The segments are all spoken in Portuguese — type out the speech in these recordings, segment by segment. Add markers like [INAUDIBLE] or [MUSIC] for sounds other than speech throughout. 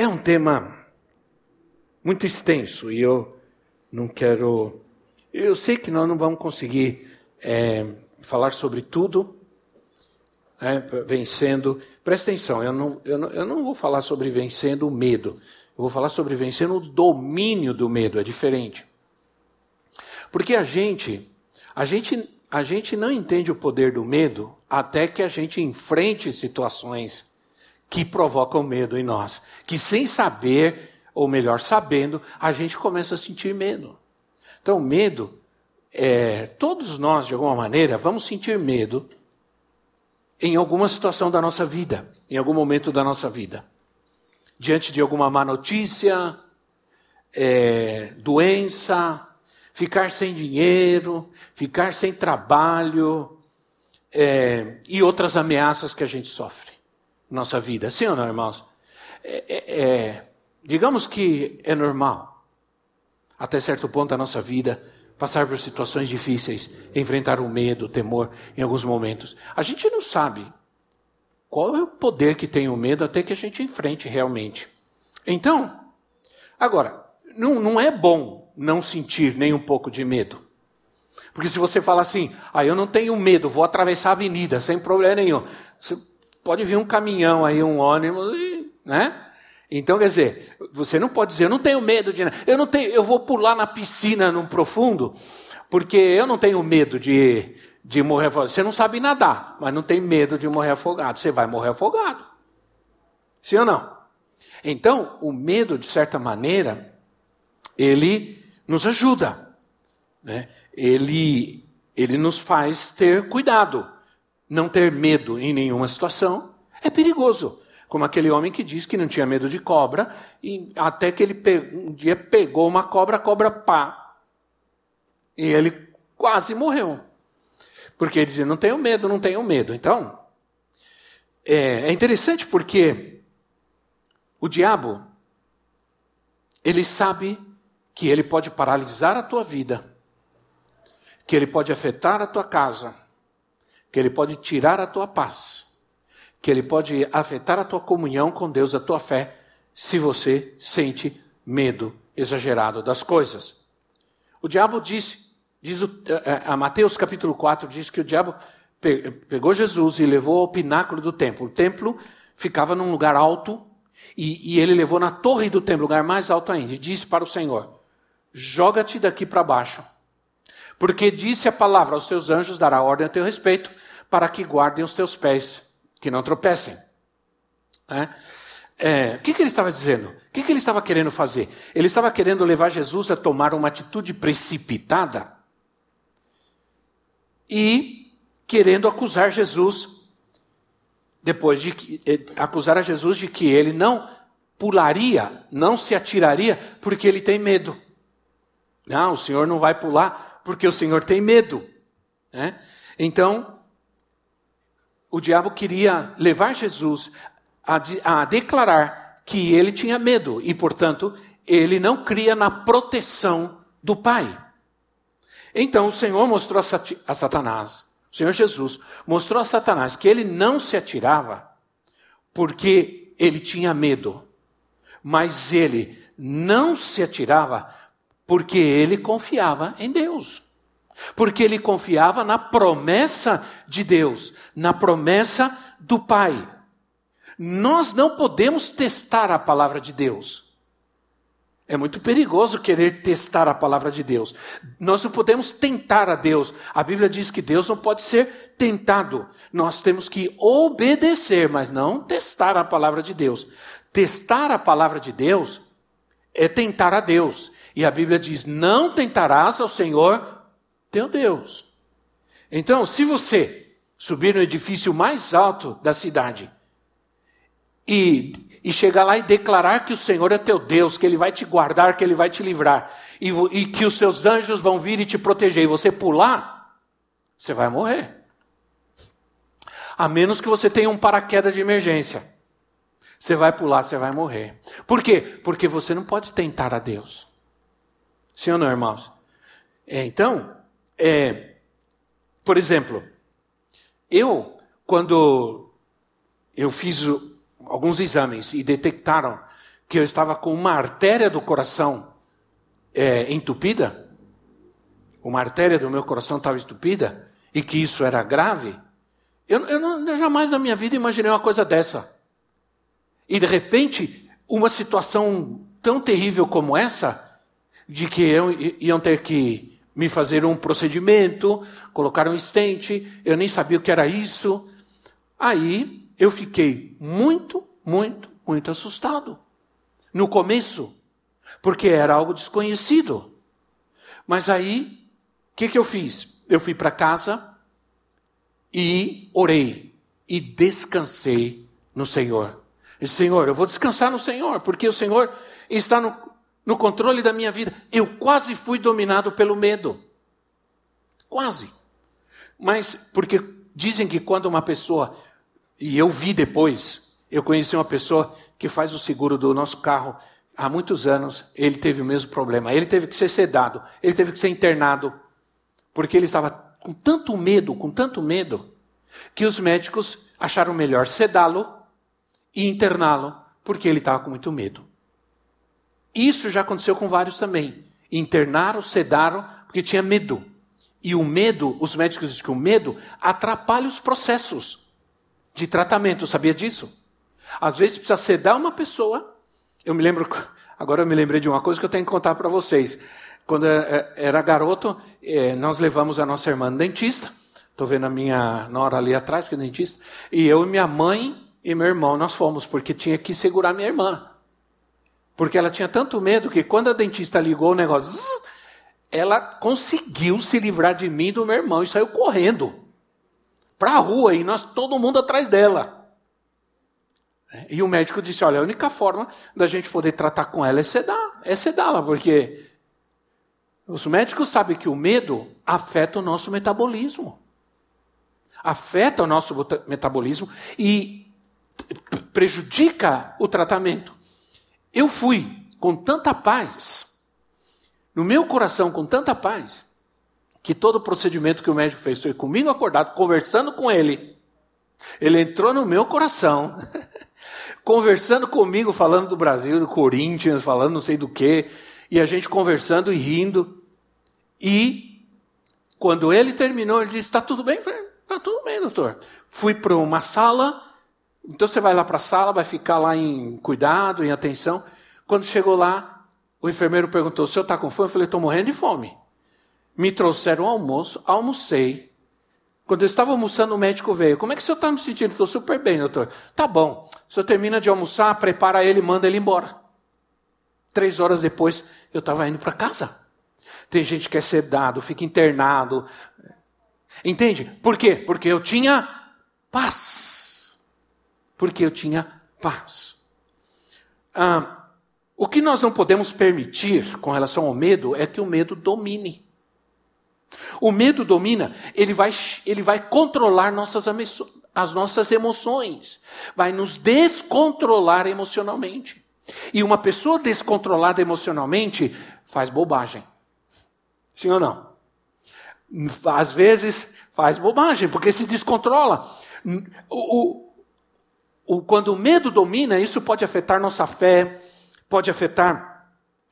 é um tema muito extenso e eu não quero. Eu sei que nós não vamos conseguir é, falar sobre tudo, é, vencendo. Presta atenção, eu não, eu, não, eu não vou falar sobre vencendo o medo, eu vou falar sobre vencendo o domínio do medo, é diferente. Porque a gente, a gente, a gente não entende o poder do medo até que a gente enfrente situações que provocam medo em nós. Que sem saber, ou melhor, sabendo, a gente começa a sentir medo. Então, medo, é, todos nós, de alguma maneira, vamos sentir medo em alguma situação da nossa vida, em algum momento da nossa vida. Diante de alguma má notícia, é, doença, ficar sem dinheiro, ficar sem trabalho é, e outras ameaças que a gente sofre nossa vida. Sim ou não, irmãos? É, é, é, digamos que é normal, até certo ponto da nossa vida, passar por situações difíceis, enfrentar o medo, o temor em alguns momentos. A gente não sabe qual é o poder que tem o medo até que a gente enfrente realmente. Então, agora, não, não é bom não sentir nem um pouco de medo. Porque se você fala assim, ah, eu não tenho medo, vou atravessar a avenida sem problema nenhum. Você pode vir um caminhão aí, um ônibus, né? Então, quer dizer, você não pode dizer, eu não tenho medo de. Eu não tenho, eu vou pular na piscina num profundo, porque eu não tenho medo de, de morrer afogado. Você não sabe nadar, mas não tem medo de morrer afogado. Você vai morrer afogado. Sim ou não? Então, o medo, de certa maneira, ele nos ajuda. Né? Ele, ele nos faz ter cuidado não ter medo em nenhuma situação é perigoso. Como aquele homem que diz que não tinha medo de cobra, e até que ele um dia pegou uma cobra, a cobra pá. E ele quase morreu. Porque ele dizia: Não tenho medo, não tenho medo. Então, é, é interessante porque o diabo, ele sabe que ele pode paralisar a tua vida, que ele pode afetar a tua casa que ele pode tirar a tua paz, que ele pode afetar a tua comunhão com Deus, a tua fé, se você sente medo exagerado das coisas. O diabo disse, diz o, a Mateus capítulo 4 diz que o diabo pegou Jesus e levou ao pináculo do templo. O templo ficava num lugar alto e, e ele levou na torre do templo, lugar mais alto ainda, e disse para o Senhor: Joga-te daqui para baixo porque disse a palavra aos teus anjos, dará ordem a teu respeito, para que guardem os teus pés, que não tropecem. É? É, o que, que, ele estava dizendo? O que, que ele estava querendo fazer? Ele estava querendo levar Jesus a tomar uma atitude precipitada e querendo acusar Jesus, depois de eh, acusar a Jesus de que ele não pularia, não se atiraria, porque ele tem medo. Não, o Senhor não vai pular porque o Senhor tem medo. Né? Então, o diabo queria levar Jesus a, a declarar que ele tinha medo e, portanto, ele não cria na proteção do Pai. Então o Senhor mostrou a Satanás, o Senhor Jesus mostrou a Satanás que ele não se atirava porque ele tinha medo, mas ele não se atirava porque ele confiava em Deus. Porque ele confiava na promessa de Deus, na promessa do Pai. Nós não podemos testar a palavra de Deus. É muito perigoso querer testar a palavra de Deus. Nós não podemos tentar a Deus. A Bíblia diz que Deus não pode ser tentado. Nós temos que obedecer, mas não testar a palavra de Deus. Testar a palavra de Deus é tentar a Deus. E a Bíblia diz: não tentarás ao Senhor teu Deus. Então, se você subir no edifício mais alto da cidade e, e chegar lá e declarar que o Senhor é teu Deus, que Ele vai te guardar, que Ele vai te livrar, e, e que os seus anjos vão vir e te proteger, e você pular, você vai morrer. A menos que você tenha um paraquedas de emergência. Você vai pular, você vai morrer. Por quê? Porque você não pode tentar a Deus. Sim ou não, irmãos? É, então, é, por exemplo, eu, quando eu fiz alguns exames e detectaram que eu estava com uma artéria do coração é, entupida, uma artéria do meu coração estava entupida, e que isso era grave, eu, eu, não, eu jamais na minha vida imaginei uma coisa dessa. E de repente, uma situação tão terrível como essa, de que eu, iam ter que me fazer um procedimento, colocar um estente, eu nem sabia o que era isso. Aí eu fiquei muito, muito, muito assustado. No começo, porque era algo desconhecido. Mas aí, o que, que eu fiz? Eu fui para casa e orei e descansei no Senhor. disse, Senhor, eu vou descansar no Senhor, porque o Senhor está no, no controle da minha vida. Eu quase fui dominado pelo medo. Quase. Mas, porque dizem que quando uma pessoa, e eu vi depois, eu conheci uma pessoa que faz o seguro do nosso carro há muitos anos, ele teve o mesmo problema. Ele teve que ser sedado, ele teve que ser internado, porque ele estava com tanto medo, com tanto medo, que os médicos acharam melhor sedá-lo e interná-lo, porque ele estava com muito medo. Isso já aconteceu com vários também. Internaram, sedaram, porque tinha medo. E o medo, os médicos dizem que o medo atrapalha os processos de tratamento. Sabia disso? Às vezes precisa sedar uma pessoa. Eu me lembro, [LAUGHS] agora eu me lembrei de uma coisa que eu tenho que contar para vocês. Quando era garoto, eh, nós levamos a nossa irmã no dentista. Estou vendo a minha nora ali atrás, que é dentista. E eu e minha mãe e meu irmão, nós fomos, porque tinha que segurar minha irmã. Porque ela tinha tanto medo que quando a dentista ligou o negócio, zzz, ela conseguiu se livrar de mim e do meu irmão e saiu correndo para a rua e nós todo mundo atrás dela. E o médico disse: Olha, a única forma da gente poder tratar com ela é sedar, é sedá-la, porque os médicos sabem que o medo afeta o nosso metabolismo. Afeta o nosso metabolismo e prejudica o tratamento. Eu fui com tanta paz, no meu coração com tanta paz, que todo o procedimento que o médico fez foi comigo acordado, conversando com ele. Ele entrou no meu coração, [LAUGHS] conversando comigo, falando do Brasil, do Corinthians, falando não sei do que, e a gente conversando e rindo. E quando ele terminou, ele disse: Está tudo bem? Está tudo bem, doutor. Fui para uma sala então você vai lá para a sala, vai ficar lá em cuidado, em atenção. Quando chegou lá, o enfermeiro perguntou: o senhor está com fome? Eu falei: estou morrendo de fome. Me trouxeram um almoço, almocei. Quando eu estava almoçando, o médico veio. Como é que o senhor está me sentindo? Estou super bem, doutor. Tá bom. O senhor termina de almoçar, prepara ele manda ele embora. Três horas depois, eu estava indo para casa. Tem gente que é sedado, fica internado. Entende? Por quê? Porque eu tinha paz porque eu tinha paz. Ah, o que nós não podemos permitir com relação ao medo é que o medo domine. O medo domina, ele vai, ele vai controlar nossas, as nossas emoções, vai nos descontrolar emocionalmente. E uma pessoa descontrolada emocionalmente faz bobagem. Sim ou não? Às vezes faz bobagem, porque se descontrola. O, o, quando o medo domina, isso pode afetar nossa fé, pode afetar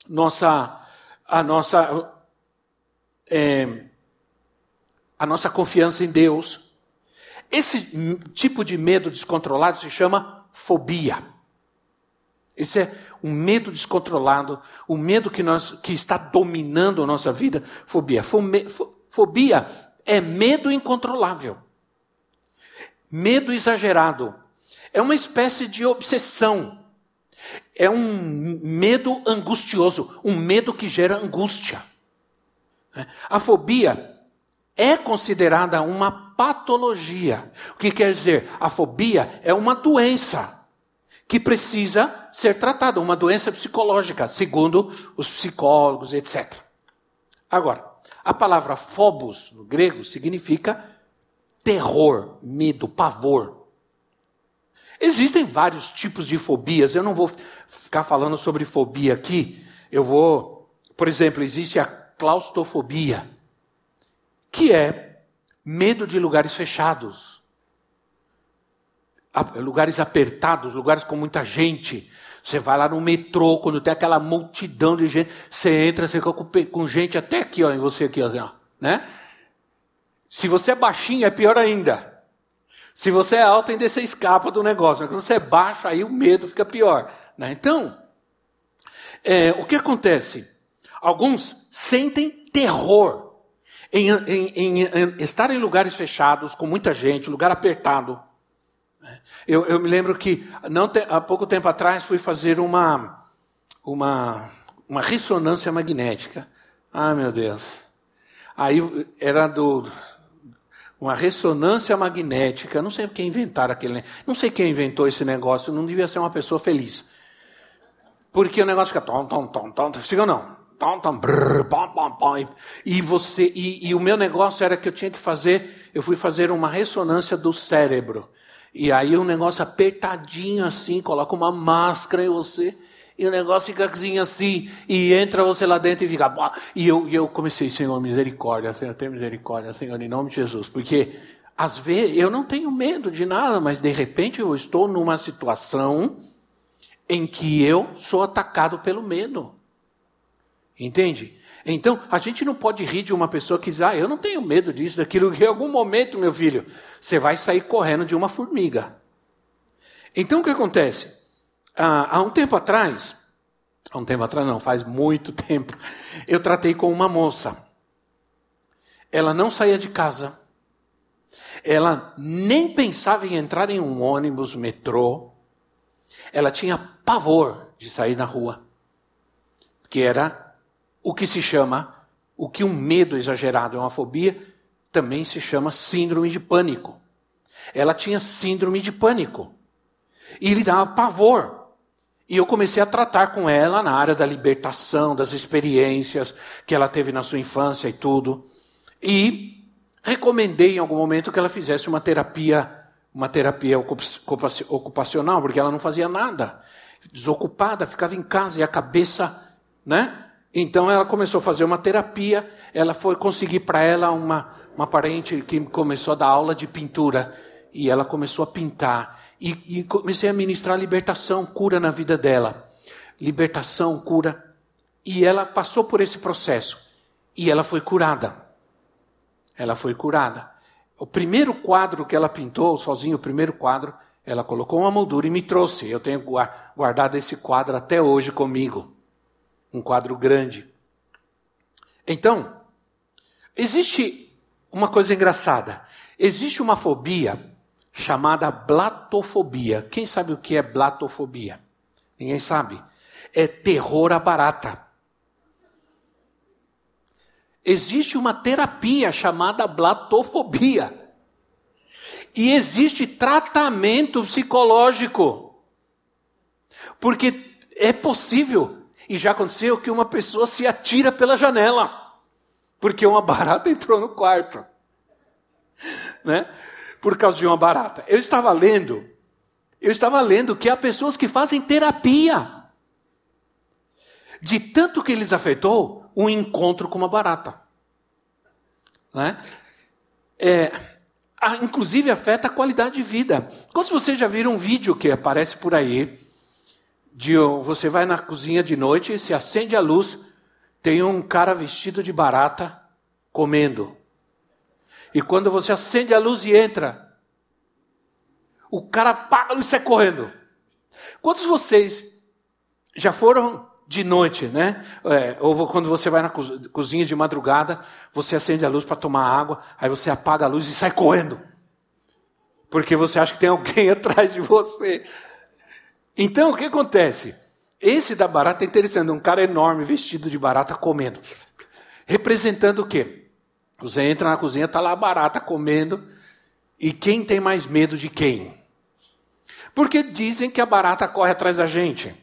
nossa, a nossa, é, a nossa confiança em Deus. Esse tipo de medo descontrolado se chama fobia. Esse é um medo descontrolado, o um medo que, nós, que está dominando a nossa vida. Fobia. Fobia é medo incontrolável, medo exagerado, é uma espécie de obsessão. É um medo angustioso, um medo que gera angústia. A fobia é considerada uma patologia. O que quer dizer? A fobia é uma doença que precisa ser tratada, uma doença psicológica, segundo os psicólogos, etc. Agora, a palavra phobos no grego significa terror, medo, pavor. Existem vários tipos de fobias, eu não vou ficar falando sobre fobia aqui, eu vou, por exemplo, existe a claustrofobia, que é medo de lugares fechados, lugares apertados, lugares com muita gente. Você vai lá no metrô, quando tem aquela multidão de gente, você entra, você fica com, gente até aqui, ó, em você aqui, ó, né? Se você é baixinho, é pior ainda. Se você é alto, ainda você escapa do negócio. Mas quando você é baixo, aí o medo fica pior. Né? Então, é, o que acontece? Alguns sentem terror em, em, em, em, estar em lugares fechados, com muita gente, lugar apertado. Né? Eu, eu me lembro que, não te, há pouco tempo atrás, fui fazer uma, uma, uma ressonância magnética. Ah, meu Deus. Aí era do uma ressonância magnética. Não sei quem inventaram aquele. Não sei quem inventou esse negócio. Não devia ser uma pessoa feliz. Porque o negócio fica tom, tom, tom, tom. Fica não. Tom, tom, brrr, pom, pom, pom. E você e, e o meu negócio era que eu tinha que fazer. Eu fui fazer uma ressonância do cérebro. E aí um negócio apertadinho assim, coloca uma máscara em você e o negócio fica assim, assim, e entra você lá dentro e fica. E eu, e eu comecei, Senhor, misericórdia, Senhor, tem misericórdia, Senhor, em nome de Jesus. Porque, às vezes, eu não tenho medo de nada, mas de repente eu estou numa situação em que eu sou atacado pelo medo. Entende? Então, a gente não pode rir de uma pessoa que diz, ah, eu não tenho medo disso, daquilo, que em algum momento, meu filho, você vai sair correndo de uma formiga. Então, o que acontece? Ah, há um tempo atrás, há um tempo atrás não, faz muito [LAUGHS] tempo, eu tratei com uma moça. Ela não saía de casa. Ela nem pensava em entrar em um ônibus, metrô. Ela tinha pavor de sair na rua. Que era o que se chama, o que um medo exagerado é uma fobia, também se chama síndrome de pânico. Ela tinha síndrome de pânico. E lhe dava pavor. E eu comecei a tratar com ela na área da libertação, das experiências que ela teve na sua infância e tudo. E recomendei em algum momento que ela fizesse uma terapia, uma terapia ocupacional, porque ela não fazia nada. Desocupada, ficava em casa e a cabeça, né? Então ela começou a fazer uma terapia, ela foi conseguir para ela uma, uma parente que começou a dar aula de pintura e ela começou a pintar. E, e comecei a ministrar libertação, cura na vida dela. Libertação, cura. E ela passou por esse processo. E ela foi curada. Ela foi curada. O primeiro quadro que ela pintou, sozinho, o primeiro quadro, ela colocou uma moldura e me trouxe. Eu tenho guardado esse quadro até hoje comigo. Um quadro grande. Então, existe uma coisa engraçada. Existe uma fobia chamada blatofobia. Quem sabe o que é blatofobia? Ninguém sabe. É terror à barata. Existe uma terapia chamada blatofobia. E existe tratamento psicológico. Porque é possível, e já aconteceu, que uma pessoa se atira pela janela. Porque uma barata [LAUGHS] entrou no quarto. Né? Por causa de uma barata. Eu estava lendo, eu estava lendo que há pessoas que fazem terapia. De tanto que lhes afetou um encontro com uma barata. Né? É, inclusive afeta a qualidade de vida. Quantos vocês já viram um vídeo que aparece por aí? De você vai na cozinha de noite, se acende a luz, tem um cara vestido de barata comendo. E quando você acende a luz e entra, o cara apaga a luz e sai correndo. Quantos de vocês já foram de noite, né? É, ou quando você vai na cozinha de madrugada, você acende a luz para tomar água, aí você apaga a luz e sai correndo. Porque você acha que tem alguém [LAUGHS] atrás de você. Então, o que acontece? Esse da barata é interessante, um cara enorme vestido de barata comendo. Representando o quê? Você entra na cozinha, está lá a barata comendo. E quem tem mais medo de quem? Porque dizem que a barata corre atrás da gente.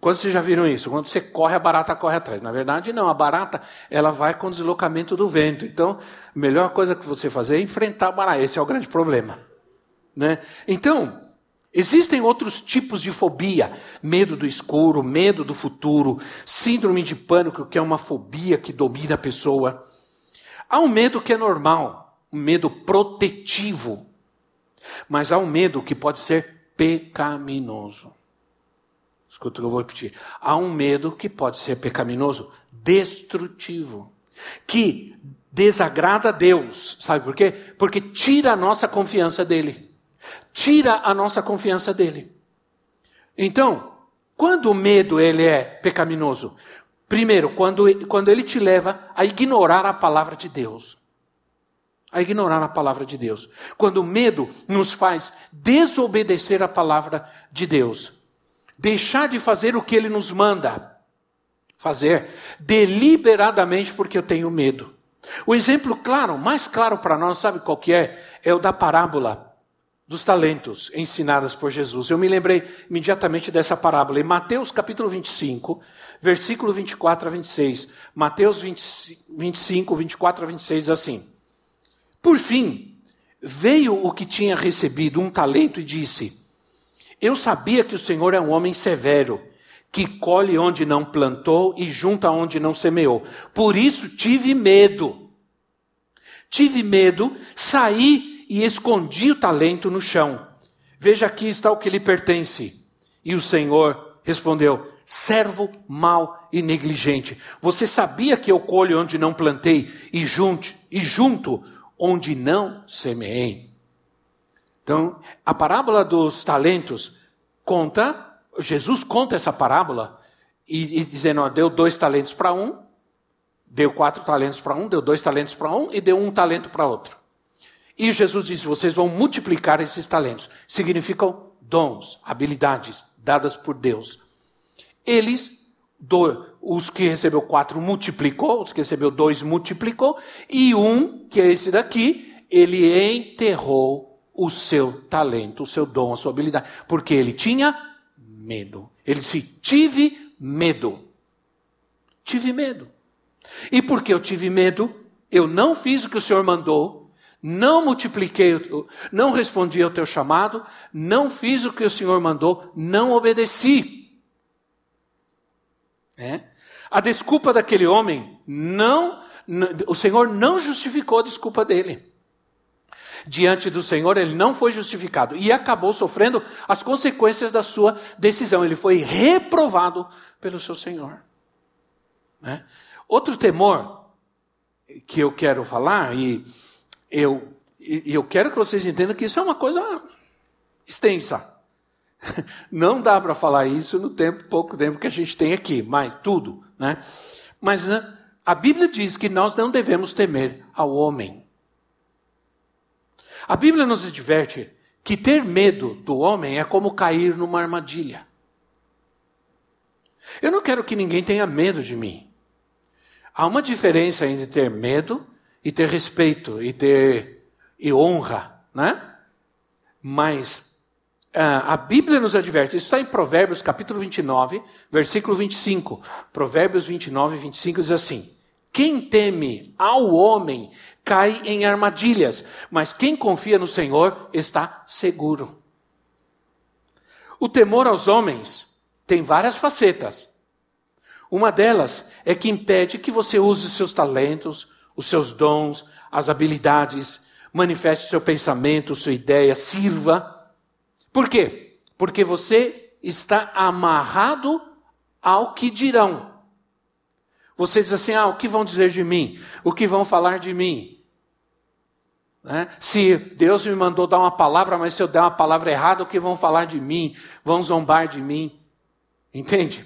Quando vocês já viram isso? Quando você corre, a barata corre atrás. Na verdade, não. A barata, ela vai com o deslocamento do vento. Então, a melhor coisa que você fazer é enfrentar a barata. Esse é o grande problema. Né? Então, existem outros tipos de fobia. Medo do escuro, medo do futuro, síndrome de pânico, que é uma fobia que domina a pessoa. Há um medo que é normal, um medo protetivo. Mas há um medo que pode ser pecaminoso. Escuta o que eu vou repetir. Há um medo que pode ser pecaminoso, destrutivo, que desagrada a Deus. Sabe por quê? Porque tira a nossa confiança dele. Tira a nossa confiança dele. Então, quando o medo ele é pecaminoso? Primeiro, quando, quando ele te leva a ignorar a palavra de Deus. A ignorar a palavra de Deus. Quando o medo nos faz desobedecer a palavra de Deus deixar de fazer o que ele nos manda fazer, deliberadamente porque eu tenho medo. O exemplo claro, mais claro para nós, sabe qual que é? É o da parábola dos talentos ensinadas por Jesus. Eu me lembrei imediatamente dessa parábola em Mateus capítulo 25, versículo 24 a 26. Mateus 20, 25, 24 a 26 assim: Por fim, veio o que tinha recebido um talento e disse: eu sabia que o Senhor é um homem severo, que colhe onde não plantou e junta onde não semeou. Por isso tive medo. Tive medo, saí e escondi o talento no chão. Veja aqui está o que lhe pertence. E o Senhor respondeu: servo mau e negligente. Você sabia que eu colho onde não plantei e junto, e junto onde não semeei? Então, a parábola dos talentos conta, Jesus conta essa parábola e, e dizendo, ó, deu dois talentos para um, deu quatro talentos para um, deu dois talentos para um e deu um talento para outro. E Jesus disse: vocês vão multiplicar esses talentos. Significam dons, habilidades dadas por Deus. Eles, do, os que recebeu quatro multiplicou, os que recebeu dois multiplicou, e um, que é esse daqui, ele enterrou o seu talento, o seu dom, a sua habilidade, porque ele tinha medo. Ele disse: tive medo. Tive medo. E porque eu tive medo, eu não fiz o que o Senhor mandou, não multipliquei, não respondi ao teu chamado, não fiz o que o Senhor mandou, não obedeci. É? A desculpa daquele homem não, o Senhor não justificou a desculpa dele diante do Senhor, ele não foi justificado e acabou sofrendo as consequências da sua decisão. Ele foi reprovado pelo seu Senhor. Né? Outro temor que eu quero falar, e eu, eu quero que vocês entendam que isso é uma coisa extensa. [LAUGHS] Não dá para falar isso no tempo, pouco tempo que a gente tem aqui, mas tudo, né? Mas né, a Bíblia diz que nós não devemos temer ao homem. A Bíblia nos adverte que ter medo do homem é como cair numa armadilha. Eu não quero que ninguém tenha medo de mim. Há uma diferença entre ter medo e ter respeito e ter e honra, né? Mas ah, a Bíblia nos adverte, isso está em Provérbios capítulo 29, versículo 25. Provérbios 29, 25 diz assim: Quem teme ao homem cai em armadilhas, mas quem confia no Senhor está seguro. O temor aos homens tem várias facetas. Uma delas é que impede que você use seus talentos, os seus dons, as habilidades, manifeste o seu pensamento, sua ideia, sirva. Por quê? Porque você está amarrado ao que dirão. Você diz assim: ah, o que vão dizer de mim? O que vão falar de mim? Né? Se Deus me mandou dar uma palavra, mas se eu der uma palavra errada, o que vão falar de mim? Vão zombar de mim? Entende?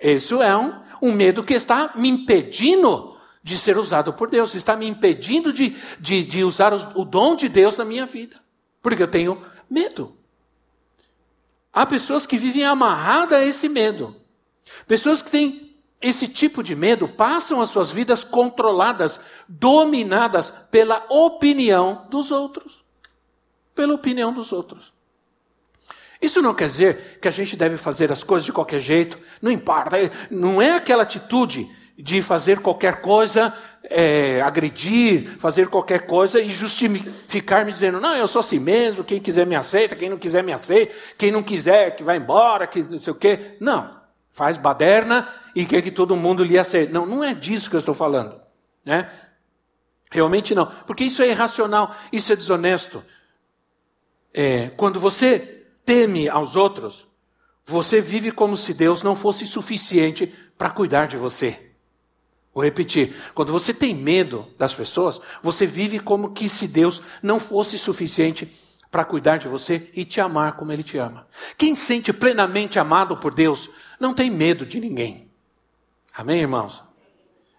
Isso é um, um medo que está me impedindo de ser usado por Deus, está me impedindo de, de, de usar o, dom de Deus na minha vida, porque eu tenho medo. Há pessoas que vivem amarradas a esse medo. Pessoas que têm esse tipo de medo passam as suas vidas controladas, dominadas pela opinião dos outros. Pela opinião dos outros. Isso não quer dizer que a gente deve fazer as coisas de qualquer jeito, não importa. Não é aquela atitude de fazer qualquer coisa, é, agredir, fazer qualquer coisa e justificar me dizendo, não, eu sou assim mesmo, quem quiser me aceita, quem não quiser me aceita, quem não quiser que vá embora, que não sei o quê. Não. Faz baderna e quer que todo mundo lhe aceite. Não, não é disso que eu estou falando. Né? Realmente não. Porque isso é irracional, isso é desonesto. É, quando você teme aos outros, você vive como se Deus não fosse suficiente para cuidar de você. Vou repetir. Quando você tem medo das pessoas, você vive como que se Deus não fosse suficiente para cuidar de você e te amar como Ele te ama. Quem sente plenamente amado por Deus não tem medo de ninguém. Amém, irmãos?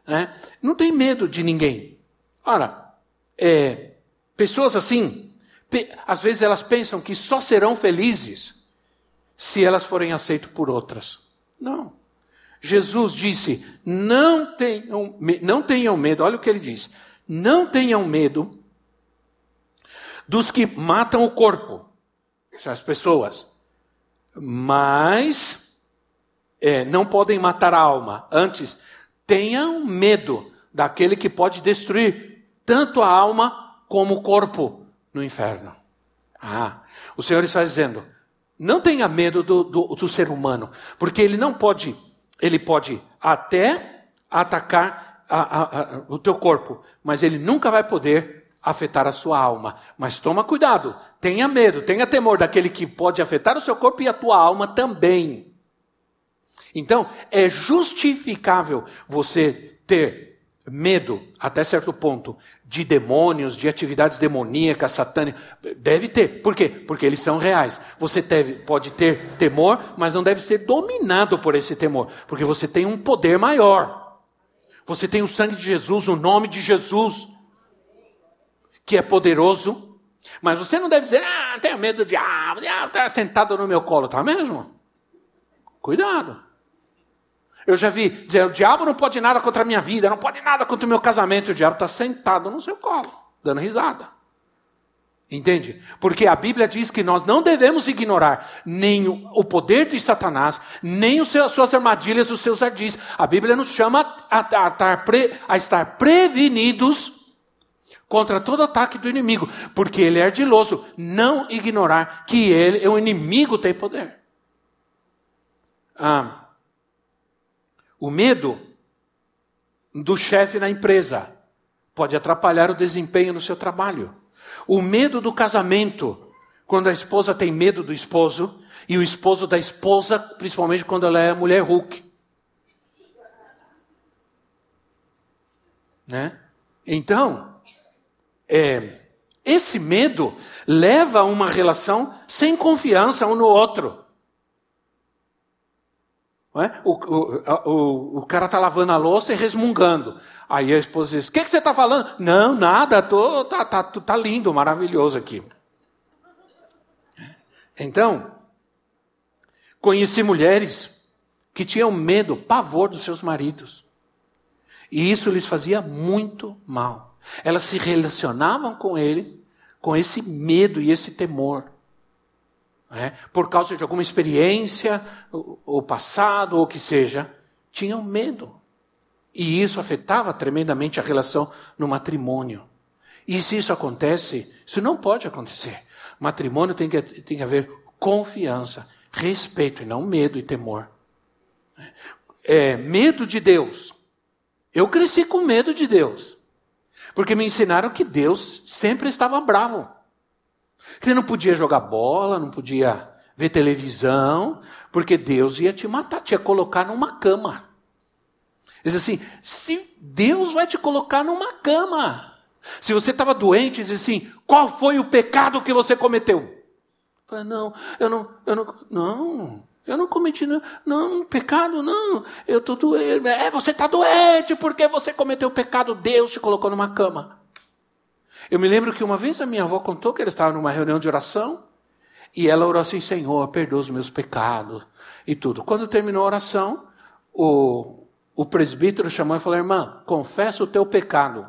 É? Não tem medo de ninguém. Ora, é, pessoas assim às vezes elas pensam que só serão felizes se elas forem aceitas por outras. Não. Jesus disse: não tenham, não tenham medo, olha o que ele disse: não tenham medo dos que matam o corpo, as pessoas, mas é, não podem matar a alma. Antes, tenham medo daquele que pode destruir tanto a alma como o corpo no inferno. Ah, o Senhor está dizendo: não tenha medo do, do, do ser humano, porque ele não pode, ele pode até atacar a, a, a, o teu corpo, mas ele nunca vai poder afetar a sua alma. Mas toma cuidado, tenha medo, tenha temor daquele que pode afetar o seu corpo e a tua alma também. Então, é justificável você ter medo até certo ponto de demônios, de atividades demoníacas, satânicas. Deve ter. Por quê? Porque eles são reais. Você deve, pode ter temor, mas não deve ser dominado por esse temor, porque você tem um poder maior. Você tem o sangue de Jesus, o nome de Jesus, que é poderoso. Mas você não deve dizer, ah, tenho medo do diabo, diabo está sentado no meu colo, tá mesmo? Cuidado. Eu já vi dizer: o diabo não pode nada contra a minha vida, não pode nada contra o meu casamento. O diabo está sentado no seu colo, dando risada. Entende? Porque a Bíblia diz que nós não devemos ignorar nem o poder de Satanás, nem as suas armadilhas, os seus ardis. A Bíblia nos chama a, a, a, a estar prevenidos contra todo ataque do inimigo, porque ele é ardiloso. Não ignorar que ele, o inimigo, tem poder. Ah. O medo do chefe na empresa pode atrapalhar o desempenho no seu trabalho. O medo do casamento, quando a esposa tem medo do esposo, e o esposo da esposa, principalmente quando ela é mulher Hulk. Né? Então, é, esse medo leva a uma relação sem confiança um no outro. É? O, o, o, o, cara está lavando a louça e resmungando. Aí a esposa diz: O que, que você está falando? Não, nada, tô, tá, tá, tá lindo, maravilhoso aqui. Então, conheci mulheres que tinham medo, pavor dos seus maridos. E isso lhes fazia muito mal. Elas se relacionavam com ele com esse medo e esse temor né, por causa de alguma experiência, ou passado, ou o que seja, tinham medo. E isso afetava tremendamente a relação no matrimônio. E se isso acontece, isso não pode acontecer. Matrimônio tem que, tem que haver confiança, respeito, e não medo e temor. É, medo de Deus. Eu cresci com medo de Deus. Porque me ensinaram que Deus sempre estava bravo. Você não podia jogar bola, não podia ver televisão, porque Deus ia te matar, te ia colocar numa cama. Diz assim: se Deus vai te colocar numa cama. Se você estava doente, diz assim: qual foi o pecado que você cometeu? Fala, não, eu não, eu não, não, eu não cometi não, não pecado, não. Eu estou doente. É, você está doente porque você cometeu pecado. Deus te colocou numa cama. Eu me lembro que uma vez a minha avó contou que ela estava numa reunião de oração e ela orou assim: Senhor, perdoa os meus pecados e tudo. Quando terminou a oração, o, o presbítero chamou e falou: Irmã, confessa o teu pecado.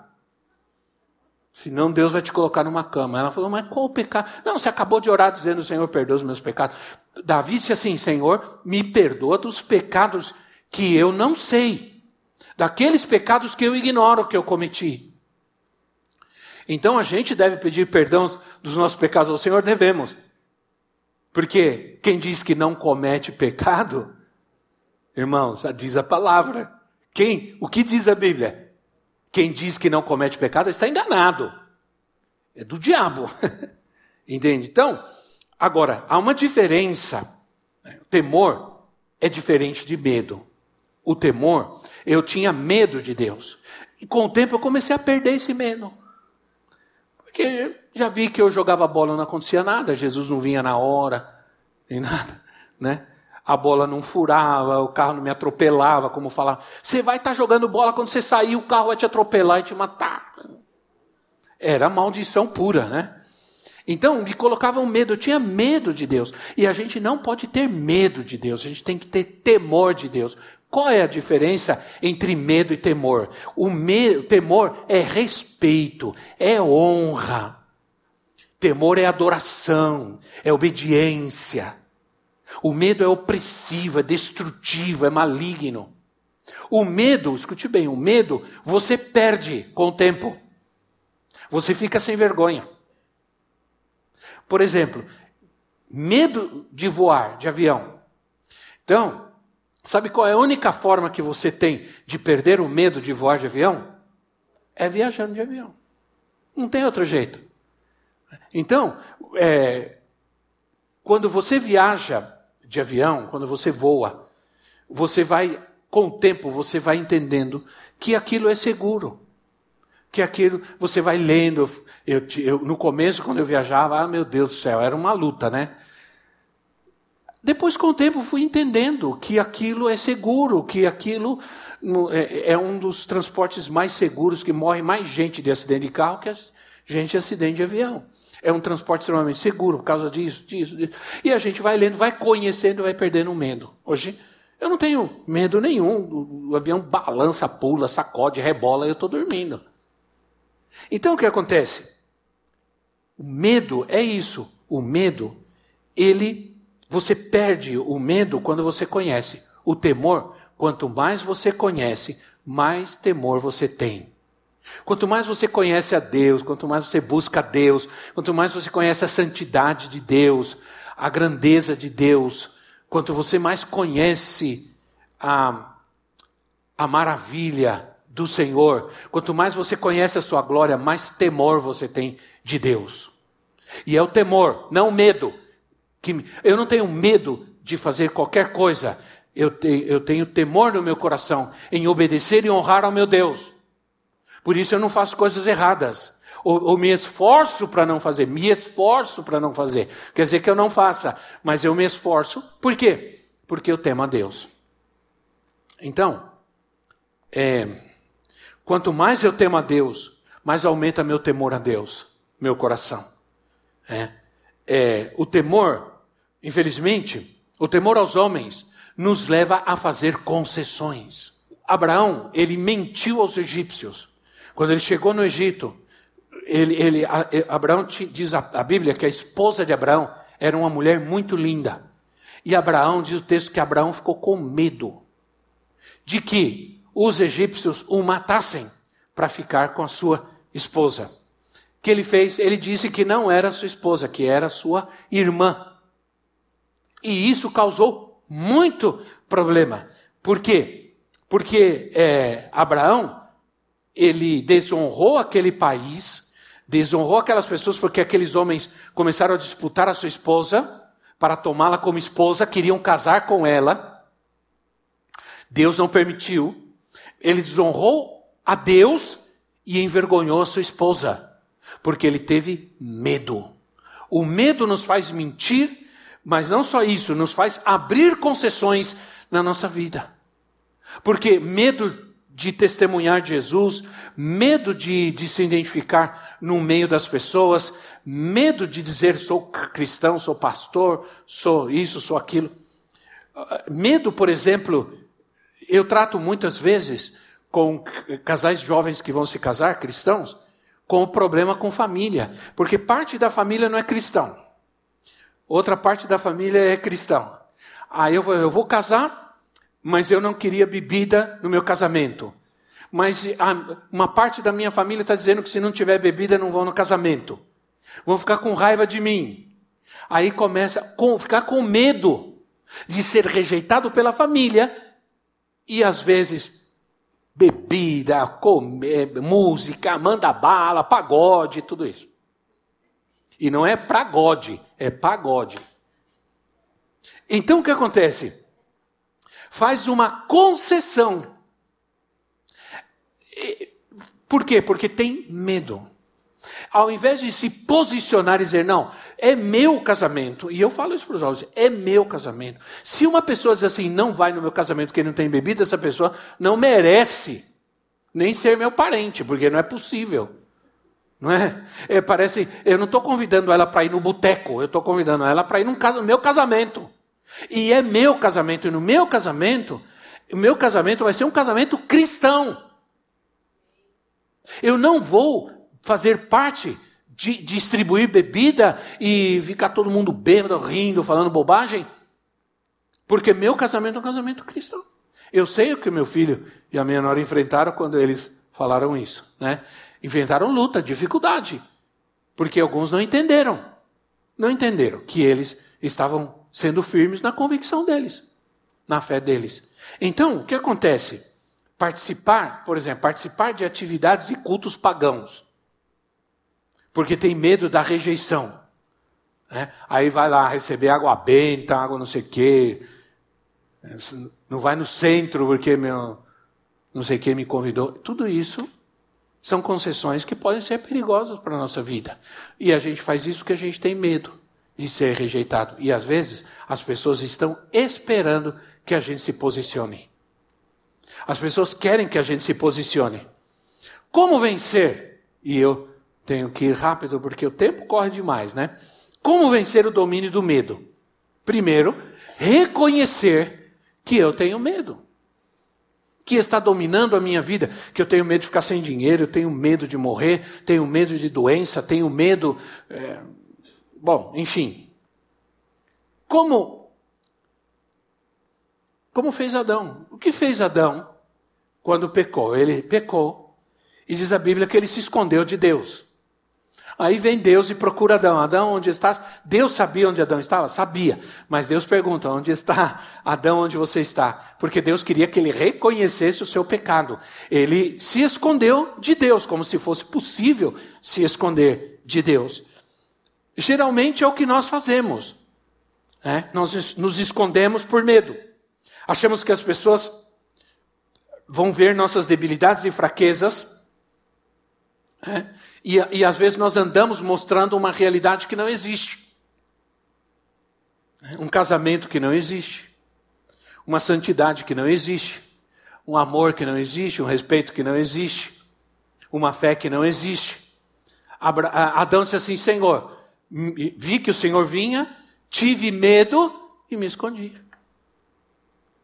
Senão Deus vai te colocar numa cama. Ela falou: Mas qual o pecado? Não, você acabou de orar dizendo: Senhor, perdoa os meus pecados. Davi disse assim: Senhor, me perdoa dos pecados que eu não sei, daqueles pecados que eu ignoro que eu cometi. Então a gente deve pedir perdão dos nossos pecados ao Senhor, devemos. Porque quem diz que não comete pecado, irmãos, já diz a palavra. Quem? O que diz a Bíblia? Quem diz que não comete pecado está enganado. É do diabo. [LAUGHS] Entende? Então, agora, há uma diferença. O temor é diferente de medo. O temor, eu tinha medo de Deus. E com o tempo eu comecei a perder esse medo. Porque já vi que eu jogava bola não acontecia nada, Jesus não vinha na hora, nem nada, né? A bola não furava, o carro não me atropelava, como falava. Você vai estar tá jogando bola quando você sair, o carro vai te atropelar e te matar. Era maldição pura, né? Então me colocavam medo, eu tinha medo de Deus. E a gente não pode ter medo de Deus, a gente tem que ter temor de Deus. Qual é a diferença entre medo e temor? O, me, o temor é respeito, é honra. Temor é adoração, é obediência. O medo é opressivo, é destrutivo, é maligno. O medo, escute bem, o medo você perde com o tempo. Você fica sem vergonha. Por exemplo, medo de voar de avião. Então, Sabe qual é a única forma que você tem de perder o medo de voar de avião? É viajando de avião. Não tem outro jeito. Então, é, quando você viaja de avião, quando você voa, você vai, com o tempo, você vai entendendo que aquilo é seguro. Que aquilo, você vai lendo. Eu, eu, no começo, quando eu viajava, ah, meu Deus do céu, era uma luta, né? Depois, com o tempo, fui entendendo que aquilo é seguro, que aquilo é, é um dos transportes mais seguros, que morre mais gente de acidente de carro que gente de acidente de avião. É um transporte extremamente seguro por causa disso, disso, disso. E a gente vai lendo, vai conhecendo, vai perdendo o medo. Hoje, eu não tenho medo nenhum. O avião balança, pula, sacode, rebola e eu estou dormindo. Então, o que acontece? O medo é isso. O medo, ele você perde o medo quando você conhece. O temor, quanto mais você conhece, mais temor você tem. Quanto mais você conhece a Deus, quanto mais você busca a Deus, quanto mais você conhece a santidade de Deus, a grandeza de Deus, quanto você mais conhece a, a maravilha do Senhor, quanto mais você conhece a sua glória, mais temor você tem de Deus. E é o temor, não o medo, que eu não tenho medo de fazer qualquer coisa. Eu tenho, eu tenho temor no meu coração em obedecer e honrar ao meu Deus. Por isso eu não faço coisas erradas. Ou, ou me esforço para não fazer. Me esforço para não fazer. Quer dizer que eu não faça, mas eu me esforço. Por quê? Porque eu temo a Deus. Então, é, quanto mais eu temo a Deus, mais aumenta meu temor a Deus, meu coração. É, é, o temor Infelizmente, o temor aos homens nos leva a fazer concessões. Abraão, ele mentiu aos egípcios. Quando ele chegou no Egito, ele, ele, Abraão diz a, a Bíblia que a esposa de Abraão era uma mulher muito linda. E Abraão, diz o texto que Abraão ficou com medo de que os egípcios o matassem para ficar com a sua esposa. Que ele fez? Ele disse que não era sua esposa, que era sua irmã. E isso causou muito problema. Por quê? Porque é, Abraão, ele desonrou aquele país, desonrou aquelas pessoas, porque aqueles homens começaram a disputar a sua esposa, para tomá-la como esposa, queriam casar com ela. Deus não permitiu. Ele desonrou a Deus e envergonhou a sua esposa, porque ele teve medo. O medo nos faz mentir mas não só isso, nos faz abrir concessões na nossa vida. Porque medo de testemunhar Jesus, medo de, de se identificar no meio das pessoas, medo de dizer sou cristão, sou pastor, sou isso, sou aquilo. Medo, por exemplo, eu trato muitas vezes com casais jovens que vão se casar, cristãos, com o problema com família, porque parte da família não é cristão. Outra parte da família é cristão. Aí eu vou, eu vou casar, mas eu não queria bebida no meu casamento. Mas uma parte da minha família está dizendo que se não tiver bebida não vão no casamento. Vão ficar com raiva de mim. Aí começa a ficar com medo de ser rejeitado pela família e às vezes bebida, comer, música, manda bala, pagode, tudo isso. E não é pagode, é pagode. Então o que acontece? Faz uma concessão. Por quê? Porque tem medo. Ao invés de se posicionar e dizer, não, é meu casamento, e eu falo isso para os jovens, é meu casamento. Se uma pessoa diz assim, não vai no meu casamento porque não tem bebida, essa pessoa não merece nem ser meu parente, porque não é possível. Não é? é parece, eu não estou convidando ela para ir no boteco, eu estou convidando ela para ir no meu casamento. E é meu casamento, e no meu casamento, o meu casamento vai ser um casamento cristão. Eu não vou fazer parte de distribuir bebida e ficar todo mundo bêbado, rindo, falando bobagem, porque meu casamento é um casamento cristão. Eu sei o que meu filho e a minha nora enfrentaram quando eles falaram isso, né? Enfrentaram luta, dificuldade, porque alguns não entenderam, não entenderam que eles estavam sendo firmes na convicção deles, na fé deles. Então, o que acontece? Participar, por exemplo, participar de atividades e cultos pagãos porque tem medo da rejeição. Né? Aí vai lá receber água benta, água não sei o quê. Não vai no centro porque meu não sei quem me convidou. Tudo isso são concessões que podem ser perigosas para a nossa vida. E a gente faz isso porque a gente tem medo de ser rejeitado. E às vezes as pessoas estão esperando que a gente se posicione. As pessoas querem que a gente se posicione. Como vencer? E eu tenho que ir rápido porque o tempo corre demais, né? Como vencer o domínio do medo? Primeiro, reconhecer que eu tenho medo. Que está dominando a minha vida, que eu tenho medo de ficar sem dinheiro, eu tenho medo de morrer, tenho medo de doença, tenho medo. É... Bom, enfim. Como. Como fez Adão? O que fez Adão quando pecou? Ele pecou e diz a Bíblia que ele se escondeu de Deus. Aí vem Deus e procura Adão. Adão, onde estás? Deus sabia onde Adão estava? Sabia. Mas Deus pergunta: onde está Adão, onde você está? Porque Deus queria que ele reconhecesse o seu pecado. Ele se escondeu de Deus, como se fosse possível se esconder de Deus. Geralmente é o que nós fazemos. Né? Nós nos escondemos por medo. Achamos que as pessoas vão ver nossas debilidades e fraquezas. Né? E, e às vezes nós andamos mostrando uma realidade que não existe. Um casamento que não existe. Uma santidade que não existe. Um amor que não existe. Um respeito que não existe. Uma fé que não existe. Adão disse assim: Senhor, vi que o Senhor vinha, tive medo e me escondi.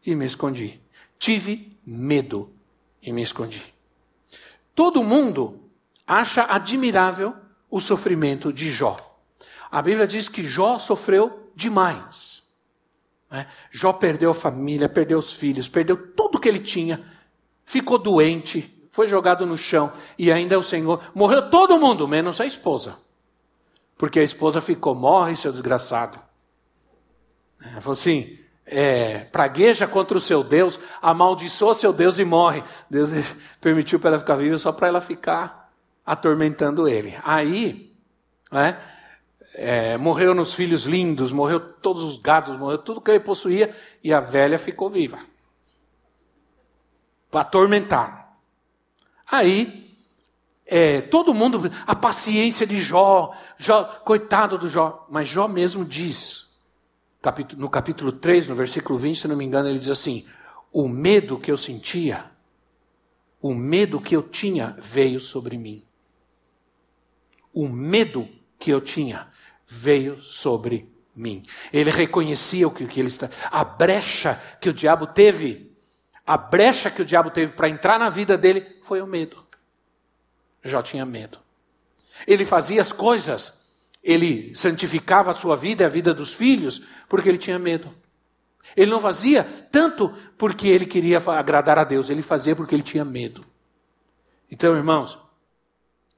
E me escondi. Tive medo e me escondi. Todo mundo acha admirável o sofrimento de Jó. A Bíblia diz que Jó sofreu demais. Né? Jó perdeu a família, perdeu os filhos, perdeu tudo que ele tinha, ficou doente, foi jogado no chão e ainda o Senhor morreu todo mundo, menos a esposa. Porque a esposa ficou, morre, seu desgraçado. Ela falou assim: é, pragueja contra o seu Deus, amaldiçoa seu Deus e morre. Deus [LAUGHS] permitiu para ela ficar viva só para ela ficar atormentando ele. Aí, né, é, morreu nos filhos lindos, morreu todos os gados, morreu tudo que ele possuía, e a velha ficou viva. Para atormentar. Aí, é, todo mundo, a paciência de Jó, Jó, coitado do Jó, mas Jó mesmo diz, no capítulo 3, no versículo 20, se não me engano, ele diz assim: O medo que eu sentia, o medo que eu tinha veio sobre mim o medo que eu tinha veio sobre mim. Ele reconhecia o que, que ele está. A brecha que o diabo teve, a brecha que o diabo teve para entrar na vida dele foi o medo. Já tinha medo. Ele fazia as coisas Ele santificava a sua vida e a vida dos filhos porque ele tinha medo. Ele não fazia tanto porque ele queria agradar a Deus, ele fazia porque ele tinha medo. Então, irmãos,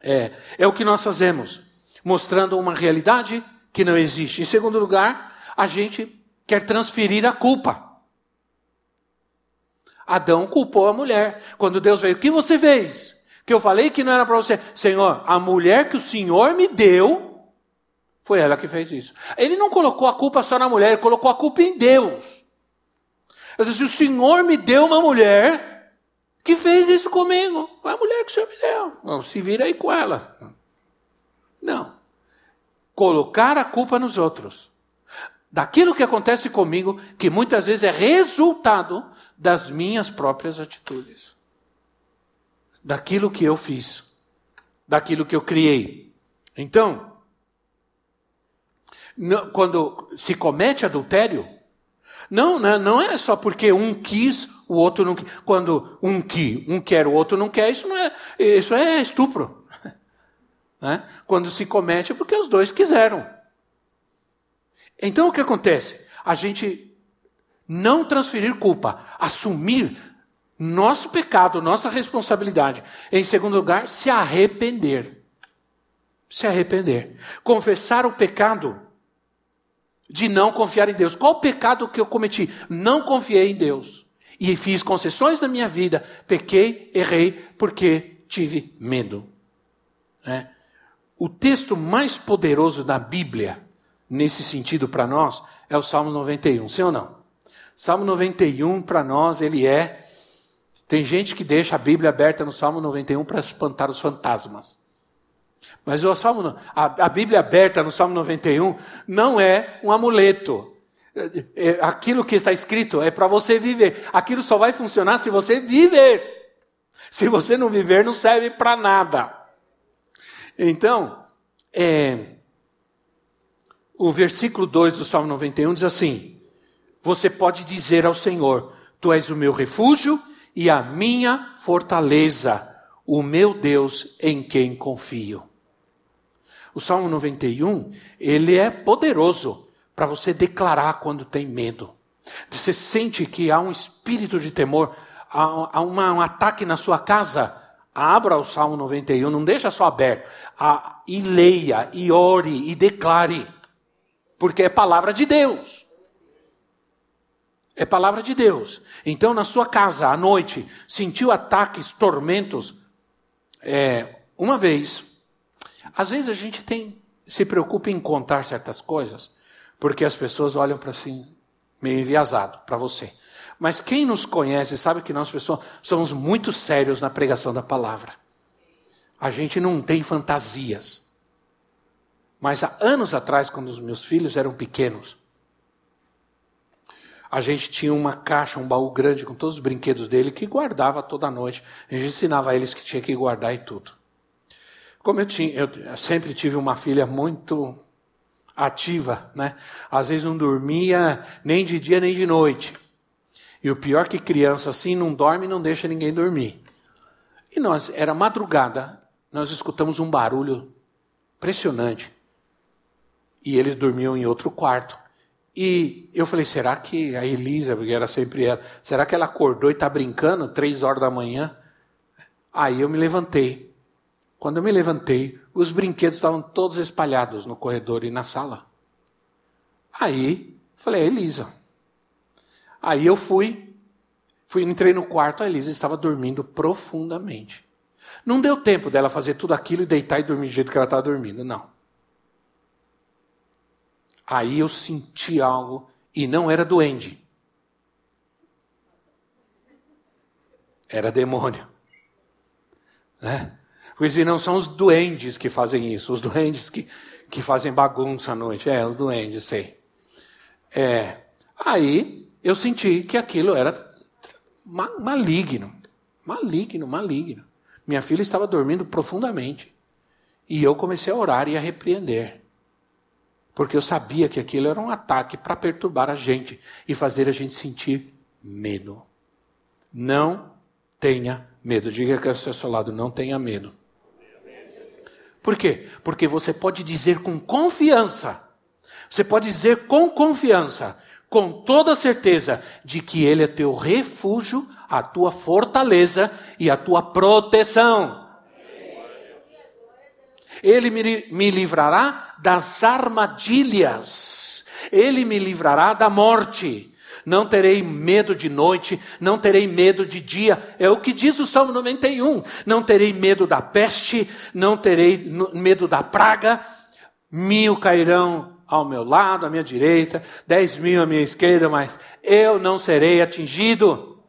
é, é o que nós fazemos, mostrando uma realidade que não existe. Em segundo lugar, a gente quer transferir a culpa. Adão culpou a mulher. Quando Deus veio, o que você fez? Que eu falei que não era para você. Senhor, a mulher que o Senhor me deu, foi ela que fez isso. Ele não colocou a culpa só na mulher, ele colocou a culpa em Deus. Eu disse, o Senhor me deu uma mulher que fez isso comigo. A mulher que o Senhor me deu. Se vira aí com ela. Não. Colocar a culpa nos outros daquilo que acontece comigo, que muitas vezes é resultado das minhas próprias atitudes, daquilo que eu fiz, daquilo que eu criei. Então, quando se comete adultério, não, não é só porque um quis, o outro não quis. Quando um quis, um quer, o outro não quer, isso não é, isso é estupro. [LAUGHS] Né? Quando se comete é porque os dois quiseram. Então o que acontece? A gente não transferir culpa, assumir nosso pecado, nossa responsabilidade. Em segundo lugar, se arrepender. Se arrepender. Confessar o pecado de não confiar em Deus. Qual o pecado que eu cometi? Não confiei em Deus. E fiz concessões na minha vida, pequei, errei, porque tive medo. É. O texto mais poderoso da Bíblia nesse sentido para nós é o Salmo 91, sim ou não? Salmo 91 para nós ele é tem gente que deixa a Bíblia aberta no Salmo 91 para espantar os fantasmas. Mas o Salmo, a, a Bíblia aberta no Salmo 91 não é um amuleto. É, aquilo que está escrito é para você viver. Aquilo só vai funcionar se você viver. Se você não viver, não serve para nada. Então, é, o versículo 2 do Salmo 91 diz assim: Você pode dizer ao Senhor: Tu és o meu refúgio e a minha fortaleza, o meu Deus em quem confio. O Salmo 91, ele é poderoso para você declarar quando tem medo. Você sente que há um espírito de temor, há, uma, um ataque na sua casa, abra o Salmo 91, não deixa só aberto, ah, e leia, e ore, e declare porque é palavra de Deus. É palavra de Deus. Então, na sua casa, à noite, sentiu ataques, tormentos. É, uma vez, às vezes a gente tem, se preocupa em contar certas coisas, porque as pessoas olham para assim, meio enviesado para você. Mas quem nos conhece sabe que nós pessoas somos muito sérios na pregação da palavra. A gente não tem fantasias. Mas há anos atrás, quando os meus filhos eram pequenos, a gente tinha uma caixa, um baú grande com todos os brinquedos dele que guardava toda noite. A gente ensinava eles que tinha que guardar e tudo. Como eu tinha, eu sempre tive uma filha muito ativa, né? Às vezes não dormia nem de dia nem de noite. E o pior que criança assim não dorme e não deixa ninguém dormir. E nós, era madrugada, nós escutamos um barulho impressionante e eles dormiam em outro quarto. E eu falei, será que a Elisa, porque era sempre ela, será que ela acordou e está brincando três horas da manhã? Aí eu me levantei. Quando eu me levantei, os brinquedos estavam todos espalhados no corredor e na sala. Aí, falei, é Elisa. Aí eu fui, fui, entrei no quarto, a Elisa estava dormindo profundamente. Não deu tempo dela fazer tudo aquilo e deitar e dormir do jeito que ela estava dormindo, não. Aí eu senti algo e não era duende. Era demônio. Né? Porque não são os duendes que fazem isso, os duendes que, que fazem bagunça à noite. É, os duendes, sei. É, aí eu senti que aquilo era maligno. Maligno, maligno. Minha filha estava dormindo profundamente. E eu comecei a orar e a repreender. Porque eu sabia que aquilo era um ataque para perturbar a gente e fazer a gente sentir medo. Não tenha medo. Diga que ao seu lado, não tenha medo. Por quê? Porque você pode dizer com confiança, você pode dizer com confiança, com toda certeza, de que Ele é teu refúgio, a tua fortaleza e a tua proteção. Ele me, me livrará das armadilhas, Ele me livrará da morte não terei medo de noite, não terei medo de dia. É o que diz o Salmo 91. Não terei medo da peste, não terei medo da praga. Mil cairão ao meu lado, à minha direita, dez mil à minha esquerda, mas eu não serei atingido.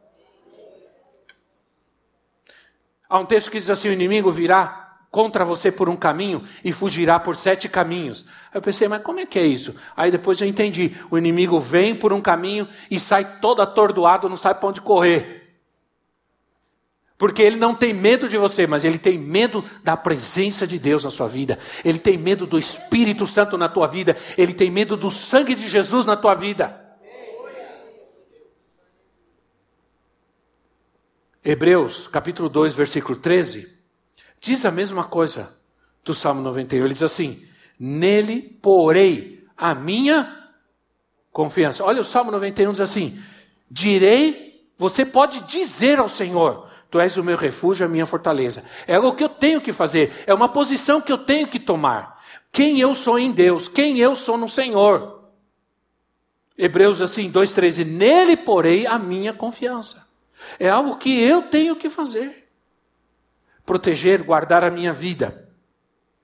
Há um texto que diz assim: o inimigo virá contra você por um caminho e fugirá por sete caminhos. Aí eu pensei, mas como é que é isso? Aí depois eu entendi: o inimigo vem por um caminho e sai todo atordoado, não sabe para onde correr. Porque ele não tem medo de você, mas ele tem medo da presença de Deus na sua vida. Ele tem medo do Espírito Santo na tua vida. Ele tem medo do sangue de Jesus na tua vida. Hebreus, capítulo 2, versículo 13 diz a mesma coisa do Salmo 91. Ele diz assim: Nele porei a minha confiança. Olha, o Salmo 91 diz assim: Direi, você pode dizer ao Senhor: Tu és o meu refúgio, a minha fortaleza. É o que eu tenho que fazer, é uma posição que eu tenho que tomar. Quem eu sou em Deus, quem eu sou no Senhor. Hebreus assim, 2,13: Nele porei a minha confiança. É algo que eu tenho que fazer proteger, guardar a minha vida.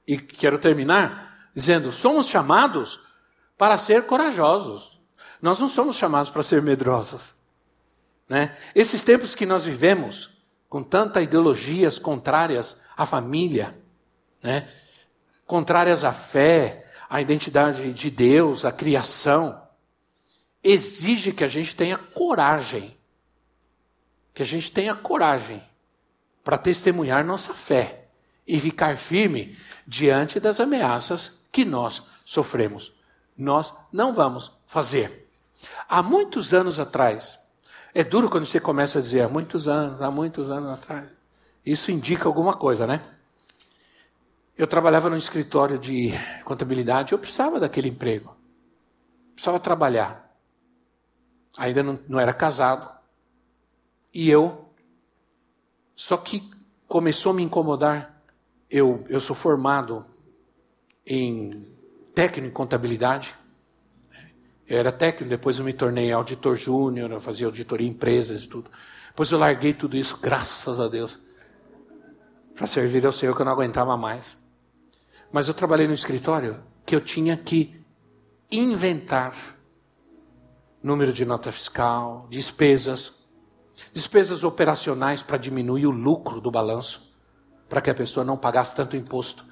E quero terminar dizendo: somos chamados para ser corajosos. Nós não somos chamados para ser medrosos. Né? Esses tempos que nós vivemos, com tantas ideologias contrárias à família, né? contrárias à fé, à identidade de Deus, à criação, exige que a gente tenha coragem. Que a gente tenha coragem para testemunhar nossa fé e ficar firme diante das ameaças que nós sofremos. Nós não vamos fazer. Há muitos anos atrás, é duro quando você começa a dizer há muitos anos, há muitos anos atrás. Isso indica alguma coisa, né? Eu trabalhava no escritório de contabilidade, eu precisava daquele emprego. Precisava trabalhar. Ainda não, não era casado. E eu só que começou a me incomodar. Eu, eu sou formado em técnico em contabilidade. Eu era técnico, depois eu me tornei auditor júnior, eu fazia auditoria em empresas e tudo. Depois eu larguei tudo isso, graças a Deus, para servir ao Senhor que eu não aguentava mais. Mas eu trabalhei no escritório que eu tinha que inventar número de nota fiscal, despesas, Despesas operacionais para diminuir o lucro do balanço, para que a pessoa não pagasse tanto imposto.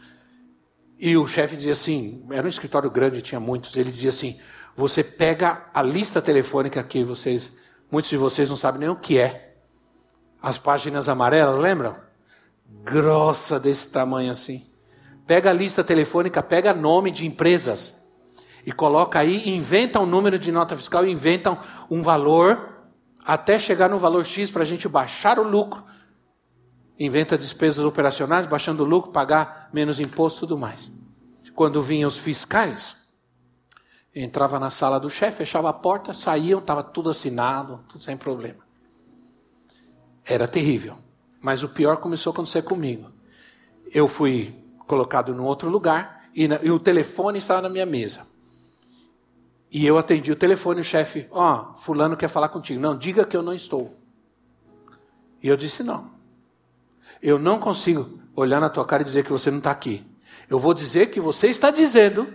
E o chefe dizia assim: era um escritório grande, tinha muitos. Ele dizia assim: você pega a lista telefônica que vocês, muitos de vocês não sabem nem o que é. As páginas amarelas, lembram? Grossa desse tamanho assim. Pega a lista telefônica, pega nome de empresas e coloca aí, inventa um número de nota fiscal, inventa um valor até chegar no valor X para a gente baixar o lucro. Inventa despesas operacionais, baixando o lucro, pagar menos imposto e tudo mais. Quando vinham os fiscais, entrava na sala do chefe, fechava a porta, saíam, estava tudo assinado, tudo sem problema. Era terrível. Mas o pior começou a acontecer comigo. Eu fui colocado num outro lugar e, na, e o telefone estava na minha mesa. E eu atendi o telefone, o chefe, ó, oh, fulano quer falar contigo. Não, diga que eu não estou. E eu disse, não. Eu não consigo olhar na tua cara e dizer que você não está aqui. Eu vou dizer que você está dizendo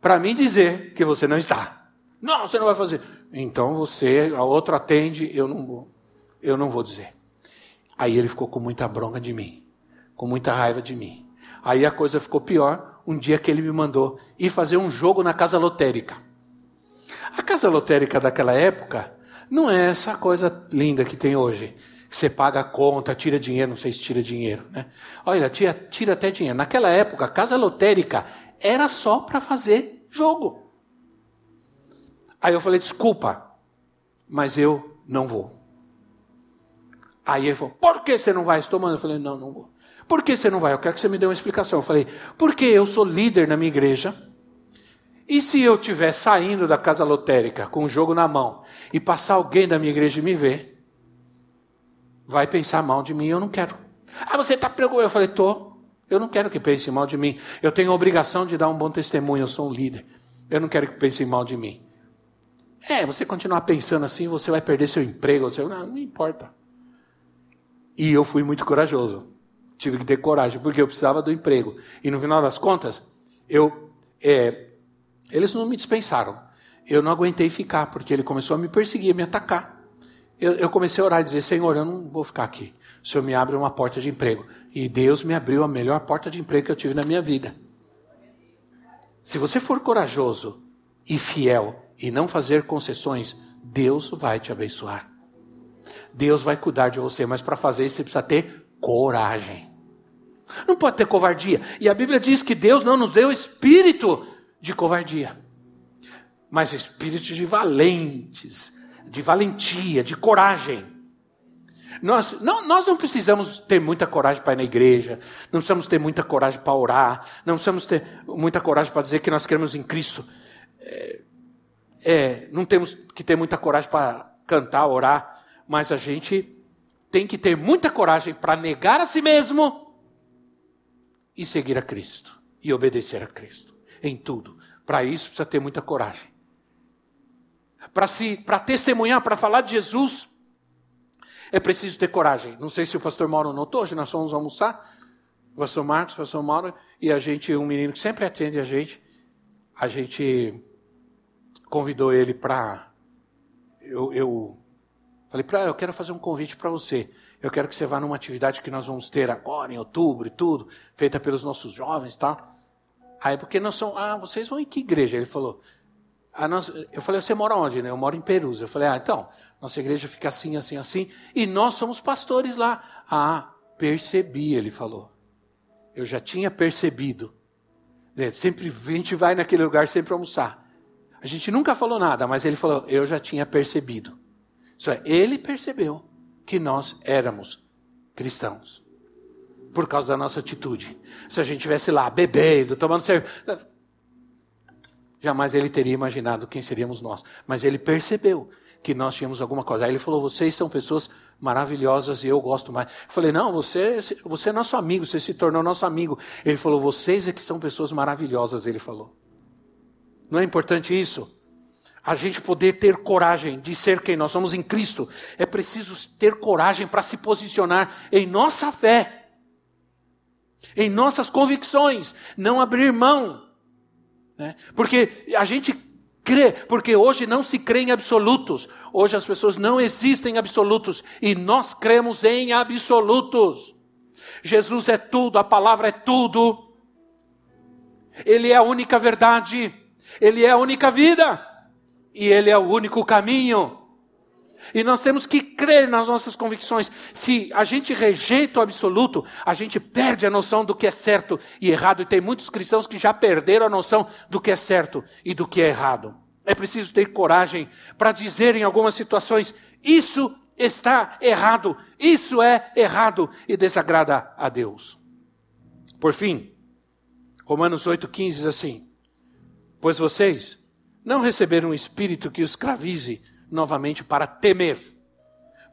para mim dizer que você não está. Não, você não vai fazer. Então você, a outra atende, eu não vou. Eu não vou dizer. Aí ele ficou com muita bronca de mim, com muita raiva de mim. Aí a coisa ficou pior, um dia que ele me mandou ir fazer um jogo na casa lotérica. A casa lotérica daquela época não é essa coisa linda que tem hoje. Você paga a conta, tira dinheiro, não sei se tira dinheiro, né? Olha, tira, tira até dinheiro. Naquela época, a casa lotérica era só para fazer jogo. Aí eu falei, desculpa, mas eu não vou. Aí ele falou, por que você não vai? Estou mandando. Eu falei, não, não vou. Por que você não vai? Eu quero que você me dê uma explicação. Eu falei, porque eu sou líder na minha igreja. E se eu estiver saindo da casa lotérica com o jogo na mão e passar alguém da minha igreja e me ver, vai pensar mal de mim, eu não quero. Ah, você está preocupado? Eu falei, tô. Eu não quero que pensem mal de mim. Eu tenho a obrigação de dar um bom testemunho, eu sou um líder. Eu não quero que pensem mal de mim. É, você continuar pensando assim, você vai perder seu emprego. Você... Não, não importa. E eu fui muito corajoso. Tive que ter coragem, porque eu precisava do emprego. E no final das contas, eu, é, eles não me dispensaram. Eu não aguentei ficar, porque ele começou a me perseguir, a me atacar. Eu, eu comecei a orar e dizer: Senhor, eu não vou ficar aqui. O Senhor me abre uma porta de emprego. E Deus me abriu a melhor porta de emprego que eu tive na minha vida. Se você for corajoso e fiel e não fazer concessões, Deus vai te abençoar. Deus vai cuidar de você, mas para fazer isso você precisa ter coragem. Não pode ter covardia. E a Bíblia diz que Deus não nos deu espírito de covardia, mas espírito de valentes, de valentia, de coragem. Nós não, nós não precisamos ter muita coragem para ir na igreja, não precisamos ter muita coragem para orar, não precisamos ter muita coragem para dizer que nós queremos em Cristo. É, é, não temos que ter muita coragem para cantar, orar, mas a gente tem que ter muita coragem para negar a si mesmo e seguir a Cristo e obedecer a Cristo em tudo. Para isso precisa ter muita coragem. Para se para testemunhar, para falar de Jesus, é preciso ter coragem. Não sei se o pastor Mauro notou, hoje nós fomos almoçar, o pastor Marcos, o pastor Mauro, e a gente, um menino que sempre atende a gente, a gente convidou ele para. Eu, eu, falei para eu quero fazer um convite para você. Eu quero que você vá numa atividade que nós vamos ter agora, em outubro e tudo, feita pelos nossos jovens tal. Aí, porque nós somos. Ah, vocês vão em que igreja? Ele falou. Ah, eu falei, você mora onde? Né? Eu moro em Perus. Eu falei, ah, então, nossa igreja fica assim, assim, assim. E nós somos pastores lá. Ah, percebi, ele falou. Eu já tinha percebido. Sempre a gente vai naquele lugar sempre almoçar. A gente nunca falou nada, mas ele falou, eu já tinha percebido. Isso é, ele percebeu que nós éramos cristãos. Por causa da nossa atitude. Se a gente estivesse lá bebendo, tomando cerveja Jamais ele teria imaginado quem seríamos nós. Mas ele percebeu que nós tínhamos alguma coisa. Aí ele falou: vocês são pessoas maravilhosas e eu gosto mais. Eu falei: não, você, você é nosso amigo, você se tornou nosso amigo. Ele falou: vocês é que são pessoas maravilhosas. Ele falou: não é importante isso? A gente poder ter coragem de ser quem nós somos em Cristo. É preciso ter coragem para se posicionar em nossa fé, em nossas convicções, não abrir mão né? Porque a gente crê, porque hoje não se crê em absolutos. Hoje as pessoas não existem absolutos e nós cremos em absolutos. Jesus é tudo, a palavra é tudo. Ele é a única verdade, ele é a única vida e ele é o único caminho. E nós temos que crer nas nossas convicções. Se a gente rejeita o absoluto, a gente perde a noção do que é certo e errado. E tem muitos cristãos que já perderam a noção do que é certo e do que é errado. É preciso ter coragem para dizer em algumas situações: isso está errado, isso é errado e desagrada a Deus. Por fim, Romanos 8,15 diz assim: Pois vocês não receberam um espírito que os escravize novamente para temer,